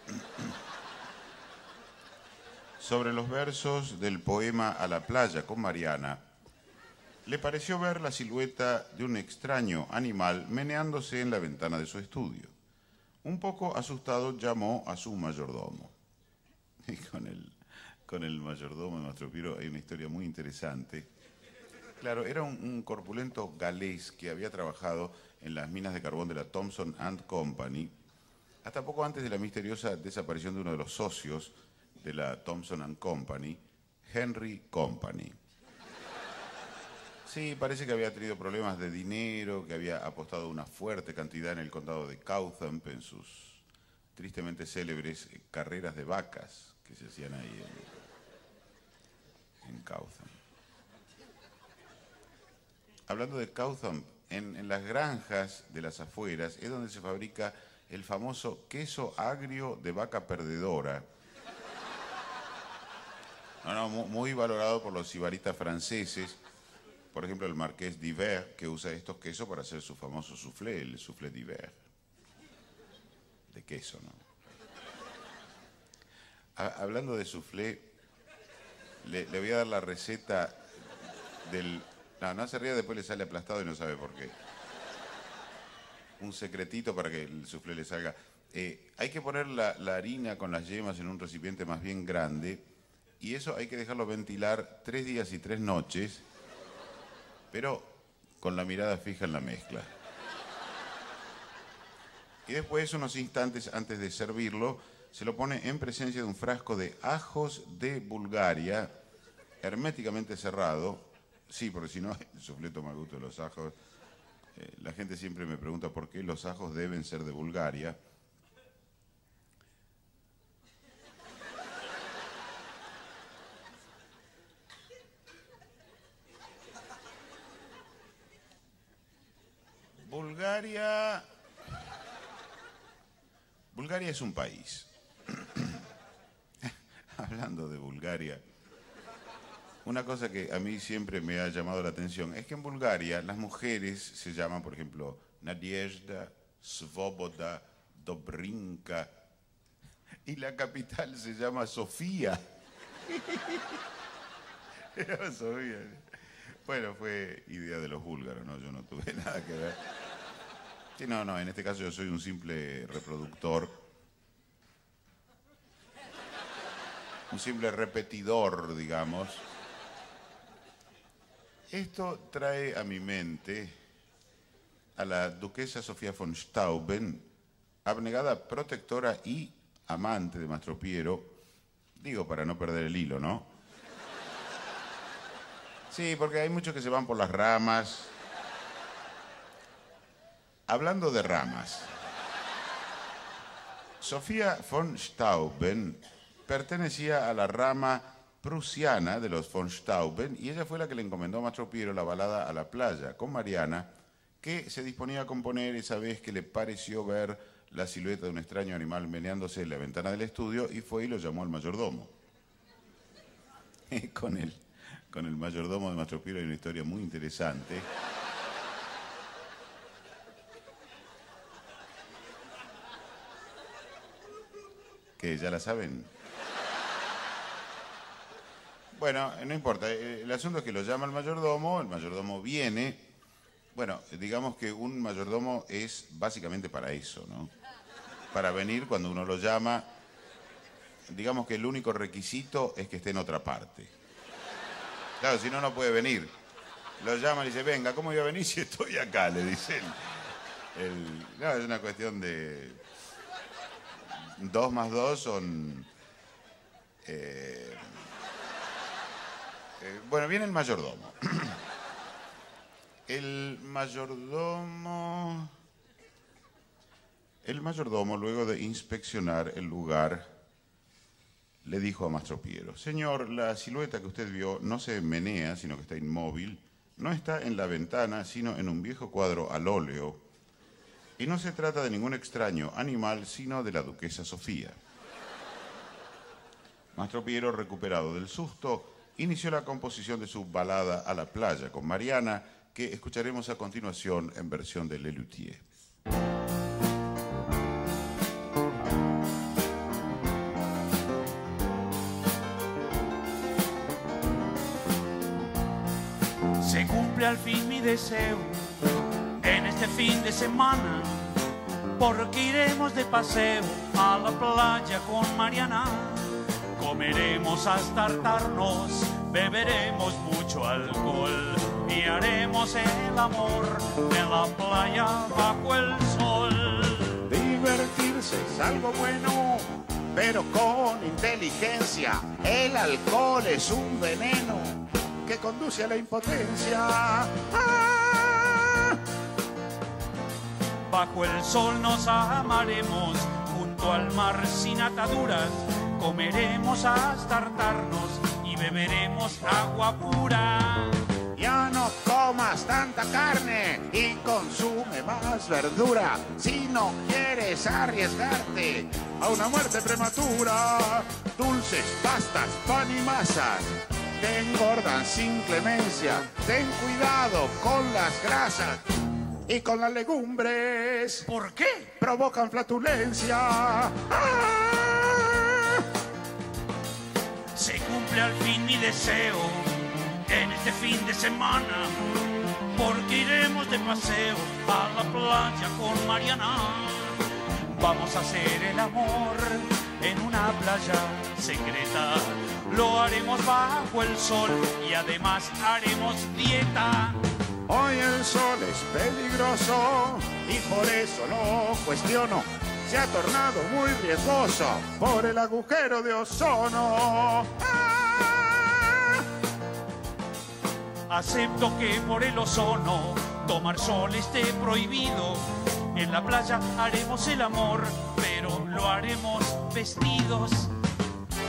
<clears throat> sobre los versos del poema A la playa con Mariana, le pareció ver la silueta de un extraño animal meneándose en la ventana de su estudio. Un poco asustado llamó a su mayordomo. <laughs> Con el, con el mayordomo de Mastro Piro hay una historia muy interesante. Claro, era un, corpulento galés que había trabajado en las minas de carbón de la Thompson and Company, hasta poco antes de la misteriosa desaparición de uno de los socios de la Thompson and Company, Henry Company. Sí, parece que había tenido problemas de dinero, que había apostado una fuerte cantidad en el condado de Cowtham en sus tristemente célebres carreras de vacas que se hacían ahí en, en hablando de Cowtham, en, las granjas de las afueras es donde se fabrica el famoso queso agrio de vaca perdedora. muy valorado por los sibaritas franceses. Por ejemplo, el marqués d'Hiver, que usa estos quesos para hacer su famoso soufflé, el soufflé d'Hiver. De queso, ¿no? Hablando de soufflé, le voy a dar la receta del no, no se ríe, después le sale aplastado y no sabe por qué. Un secretito para que el suflé le salga. Eh, hay que poner la, harina con las yemas en un recipiente más bien grande y eso hay que dejarlo ventilar tres días y tres noches, pero con la mirada fija en la mezcla. Y después, unos instantes antes de servirlo, se lo pone en presencia de un frasco de ajos de Bulgaria, herméticamente cerrado, Sí, porque si no, <laughs> suflé toma gusto de los ajos. Eh, la gente siempre me pregunta por qué los ajos deben ser de Bulgaria. Bulgaria. Bulgaria es un país. Hablando de Una cosa que a mí siempre me ha llamado la atención es que en Bulgaria las mujeres se llaman, por ejemplo, Nadiezhda, Svoboda, Dobrinka, y la capital se llama Sofía. <laughs> Sofía. Bueno, fue idea de los búlgaros, ¿no? Yo no tuve <laughs> nada que ver. Sí, no, no, en este caso yo soy un simple reproductor. Un simple repetidor, digamos. Esto trae a mi mente a la duquesa Sofía von Stauben, abnegada protectora y amante de Mastro Piero, digo para no perder el hilo, ¿no? Sí, porque hay muchos que se van por las ramas. Hablando de ramas, Sofía von Stauben pertenecía a la rama prusiana de los von Stauben y ella fue la que le encomendó a Mastro Piero la balada a la playa con Mariana, que se disponía a componer esa vez que le pareció ver la silueta de un extraño animal meneándose en la ventana del estudio y fue y lo llamó al mayordomo. <laughs> con, el, con el mayordomo de Mastro Piero hay una historia muy interesante. que ya la saben. Bueno, no importa. Eh, el asunto es que lo llama el mayordomo, el mayordomo viene. Bueno, digamos que un mayordomo es básicamente para eso, ¿no? Para venir cuando uno lo llama. Digamos que el único requisito es que esté en otra parte. Claro, si no, no puede venir. Lo llama y dice, venga, ¿cómo iba a venir si estoy acá? Le dicen. No, es una cuestión de... Dos más dos son... Eh, eh, bueno, viene el mayordomo. <clears throat> el mayordomo... El mayordomo, luego de inspeccionar el lugar, le dijo a Mastro Piero, Señor, la silueta que usted vio no se menea, sino que está inmóvil, no está en la ventana, sino en un viejo cuadro al óleo, y no se trata de ningún extraño animal, sino de la duquesa Sofía. Mastro Piero, recuperado del susto, inició la composición de su balada a la playa con Mariana, que escucharemos a continuación en versión de Lelutier. Se cumple al fin mi deseo en este fin de semana, porque iremos de paseo a la playa con Mariana Comeremos hasta hartarnos beberemos mucho alcohol y haremos el amor en la playa bajo el sol. Divertirse es algo bueno, pero con inteligencia. El alcohol es un veneno que conduce a la impotencia. ¡Ah! Bajo el sol nos amaremos, junto al mar sin ataduras, comeremos hasta hartarnos beberemos agua pura. Ya no comas tanta carne y consume más verdura si no quieres arriesgarte a una muerte prematura. Dulces, pastas, pan y masas te engordan sin clemencia. Ten cuidado con las grasas y con las legumbres. ¿Por qué? Provocan flatulencia. ¡Ah! Al fin mi deseo en este fin de semana, porque iremos de paseo a la playa con Mariana. Vamos a hacer el amor en una playa secreta. Lo haremos bajo el sol y además haremos dieta. Hoy el sol es peligroso y por eso lo cuestiono. Se ha tornado muy riesgoso por el agujero de ozono. Acepto que por el ozono tomar sol esté prohibido. En la playa haremos el amor, pero lo haremos vestidos.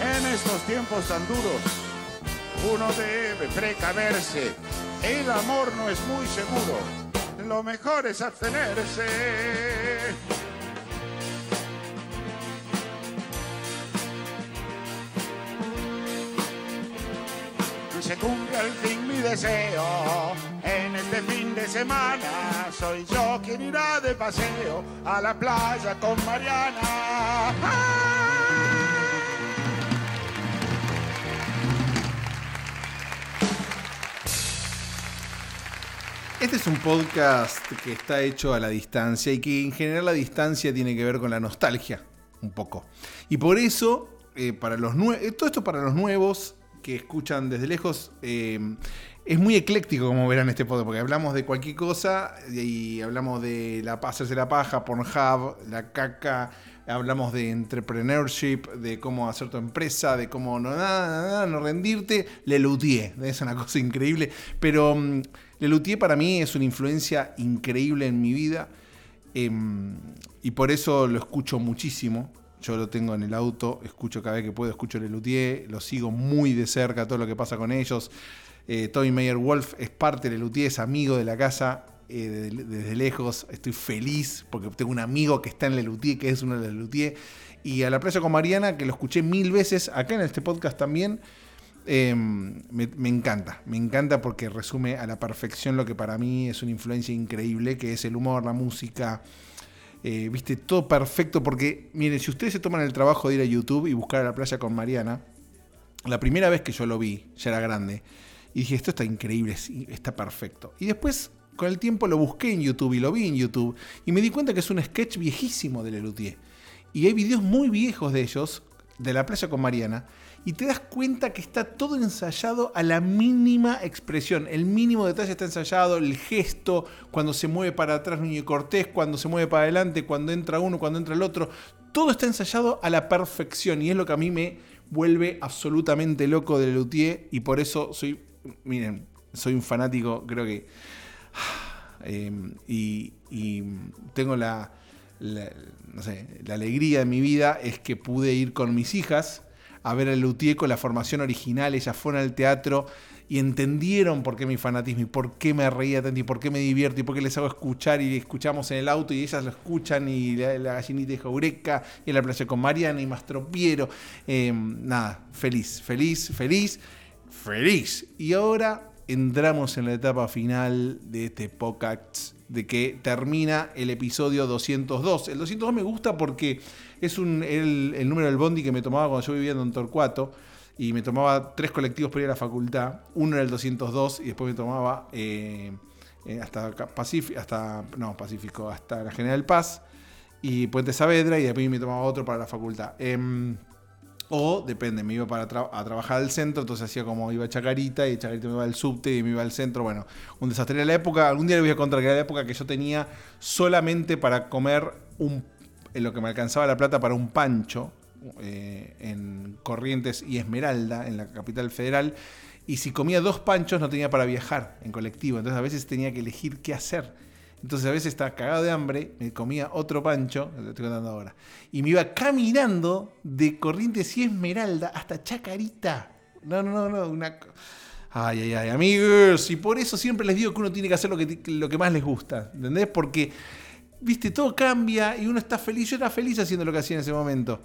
En estos tiempos tan duros, uno debe precaverse. El amor no es muy seguro. Lo mejor es abstenerse. Se cumple al fin mi deseo. En este fin de semana soy yo quien irá de paseo a la playa con Mariana. Este es un podcast que está hecho a la distancia y que en general la distancia tiene que ver con la nostalgia, un poco. Y por eso, eh, para los nue- todo esto para los nuevos que escuchan desde lejos, eh, es muy ecléctico como verán este podcast, porque hablamos de cualquier cosa y hablamos de la, hacerse la paja, Pornhub, la caca, hablamos de entrepreneurship, de cómo hacer tu empresa, de cómo no, nada, no rendirte. Lelutier, <laughs> es una cosa increíble. Pero mm, Lelutier para mí es una influencia increíble en mi vida em, y por eso lo escucho muchísimo. Yo lo tengo en el auto, escucho cada vez que puedo, escucho Lelutier, lo sigo muy de cerca todo lo que pasa con ellos. Eh, Tommy Mayer Wolf es parte de Lelutier, es amigo de la casa eh, desde, lejos. Estoy feliz porque tengo un amigo que está en Lelutier, que es uno de Lelutier. Y a la playa con Mariana, que lo escuché mil veces acá en este podcast también. eh, me, me encanta, me encanta porque resume a la perfección lo que para mí es una influencia increíble, que es el humor, la música, eh, viste, todo perfecto. Porque, miren, si ustedes se toman el trabajo de ir a YouTube y buscar a la playa con Mariana, la primera vez que yo lo vi, ya era grande, y dije, esto está increíble, está perfecto. Y después, con el tiempo, lo busqué en YouTube y lo vi en YouTube, y me di cuenta que es un sketch viejísimo de Lelutier. Y hay videos muy viejos de ellos, de la playa con Mariana, y te das cuenta que está todo ensayado a la mínima expresión. El mínimo detalle está ensayado, el gesto, cuando se mueve para atrás Niño Cortés, cuando se mueve para adelante, cuando entra uno, cuando entra el otro. Todo está ensayado a la perfección y es lo que a mí me vuelve absolutamente loco de Lelutier y por eso soy, miren, soy un fanático, creo que... <sighs> eh, y, y tengo la- no sé, la alegría de mi vida es que pude ir con mis hijas a ver a Luthier con la formación original. Ellas fueron al teatro y entendieron por qué mi fanatismo y por qué me reía tanto y por qué me divierto y por qué les hago escuchar y escuchamos en el auto y ellas lo escuchan y la, gallinita dijo Eureka y la playa con Mariana y Mastropiero. Eh, nada, feliz, feliz, feliz, feliz. Y ahora entramos en la etapa final de este podcast de que termina el episodio 202. El 202 me gusta porque es el, número del bondi que me tomaba cuando yo vivía en Torcuato y me tomaba tres colectivos para ir a la facultad. Uno era el 202 y después me tomaba eh, eh, hasta Pacífico, hasta, no, Pacífico, hasta la General Paz y Puente Saavedra y después me tomaba otro para la facultad. Em, O depende, me iba para a trabajar al centro, entonces hacía como iba a Chacarita y Chacarita me iba al subte y me iba al centro. Bueno, un desastre. Era la época, algún día le voy a contar que era la época que yo tenía solamente para comer un, en lo que me alcanzaba la plata para un pancho eh, en Corrientes y Esmeralda, en la capital federal. Y si comía dos panchos no tenía para viajar en colectivo. Entonces a veces tenía que elegir qué hacer. Entonces a veces estaba cagado de hambre, me comía otro pancho, lo estoy contando ahora, y me iba caminando de Corrientes y Esmeralda hasta Chacarita. No, no, no, no, una... Ay, ay, ay, amigos, y por eso siempre les digo que uno tiene que hacer lo que, lo que más les gusta, ¿entendés? Porque, viste, todo cambia y uno está feliz, yo era feliz haciendo lo que hacía en ese momento.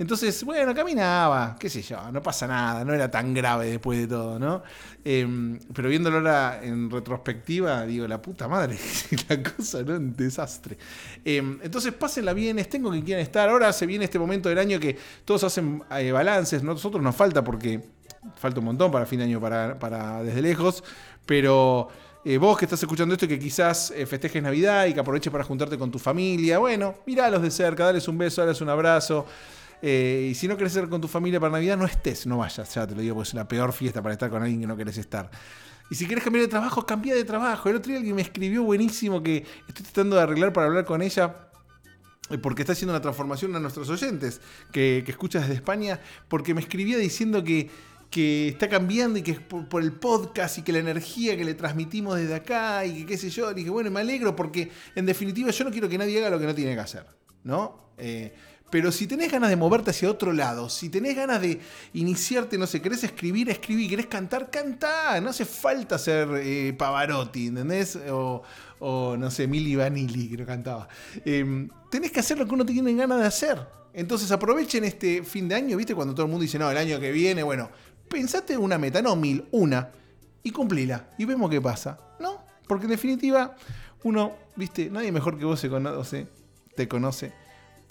Entonces, bueno, caminaba, qué sé yo, no pasa nada, no era tan grave después de todo, ¿no? Em, pero viéndolo ahora en retrospectiva, digo, la puta madre, <laughs> la cosa, ¿no? Un desastre. Em, entonces, pásenla bien, tengo que quieran estar. Ahora se viene este momento del año que todos hacen eh, balances, nosotros nos falta porque falta un montón para fin de año para, para desde lejos, pero... Eh, vos que estás escuchando esto y que quizás eh, festejes Navidad y que aproveches para juntarte con tu familia, bueno, miralos de cerca, dales un beso, dales un abrazo. Eh, y si no querés estar con tu familia para Navidad, no estés, no vayas, ya te lo digo, porque es la peor fiesta para estar con alguien que no querés estar. Y si quieres cambiar de trabajo, cambia de trabajo. El otro día alguien me escribió buenísimo que estoy tratando de arreglar para hablar con ella eh, porque está haciendo una transformación a nuestros oyentes que, escuchas desde España, porque me escribía diciendo que, que está cambiando y que es por, el podcast y que la energía que le transmitimos desde acá y que qué sé yo. Dije, bueno, me alegro porque en definitiva yo no quiero que nadie haga lo que no tiene que hacer, ¿no? Eh, pero si tenés ganas de moverte hacia otro lado, si tenés ganas de iniciarte, no sé, querés escribir, escribir, querés cantar, cantá. No hace falta ser eh, Pavarotti, ¿entendés? O, no sé, Mili Vanilli, que no cantaba. Em, tenés que hacer lo que uno tiene ganas de hacer. Entonces aprovechen este fin de año, ¿viste? Cuando todo el mundo dice, no, el año que viene, bueno, pensate una meta, no mil, una, y cumplila. Y vemos qué pasa, ¿no? Porque en definitiva, uno, ¿viste? Nadie mejor que vos se conoce, te conoce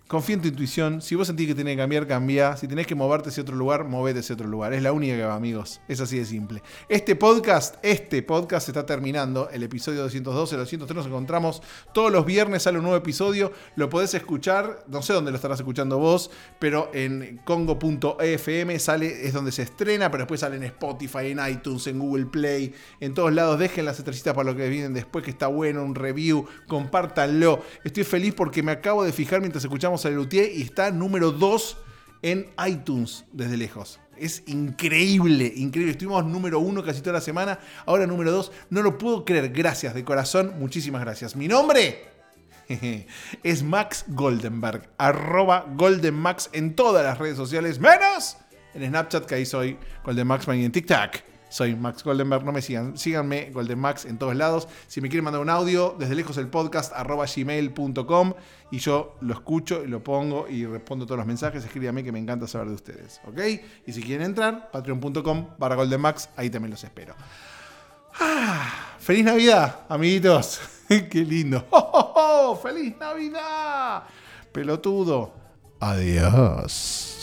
Confía en tu intuición. Si vos sentís que tenés que cambiar, cambia. Si tenés que moverte hacia otro lugar, movete hacia otro lugar. Es la única que va, amigos. Es así de simple. Este podcast, este podcast está terminando. El episodio 212, el 203 nos encontramos todos los viernes. Sale un nuevo episodio. Lo podés escuchar. No sé dónde lo estarás escuchando vos, pero en congo.fm sale, es donde se estrena, pero después sale en Spotify, en iTunes, en Google Play, en todos lados. Dejen las estrellitas para lo que vienen después, que está bueno, un review. Compártanlo. Estoy feliz porque me acabo de fijar mientras escuchamos a y está número 2 en iTunes desde lejos. Es increíble, increíble. Estuvimos número 1 casi toda la semana, ahora número 2. No lo puedo creer. Gracias de corazón, muchísimas gracias. Mi nombre <laughs> es Max Goldenberg, arroba GoldenMax en todas las redes sociales, menos en Snapchat, que ahí soy GoldenMax y en TikTok. Soy Max Goldenberg, no me sigan. Síganme, Goldenmax, en todos lados. Si me quieren mandar un audio, desde lejos el podcast, arroba gmail.com. Y yo lo escucho y lo pongo y respondo todos los mensajes. Escríbame que me encanta saber de ustedes. ¿Ok? Y si quieren entrar, patreon.com barra Goldenmax, ahí también los espero. Ah, ¡Feliz Navidad, amiguitos! <laughs> ¡Qué lindo! <laughs> ¡Oh, ¡Feliz Navidad! Pelotudo. Adiós.